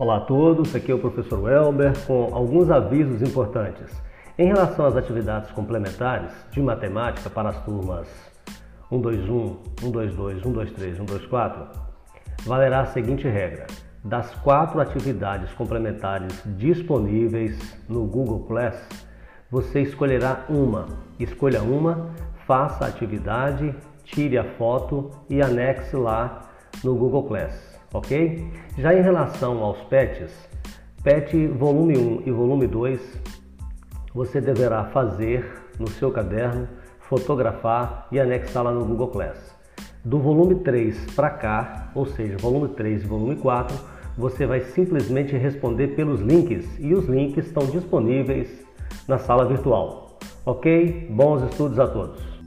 Olá a todos, aqui é o professor Welber com alguns avisos importantes. Em relação às atividades complementares de matemática para as turmas 121, 122, 123, 124, valerá a seguinte regra: das quatro atividades complementares disponíveis no Google Class, você escolherá uma. Escolha uma, faça a atividade, tire a foto e anexe lá no Google Class ok? Já em relação aos PETs, PET volume 1 e volume 2, você deverá fazer no seu caderno, fotografar e anexar lá no Google Class. Do volume 3 para cá, ou seja, volume 3 e volume 4, você vai simplesmente responder pelos links e os links estão disponíveis na sala virtual. Ok? Bons estudos a todos!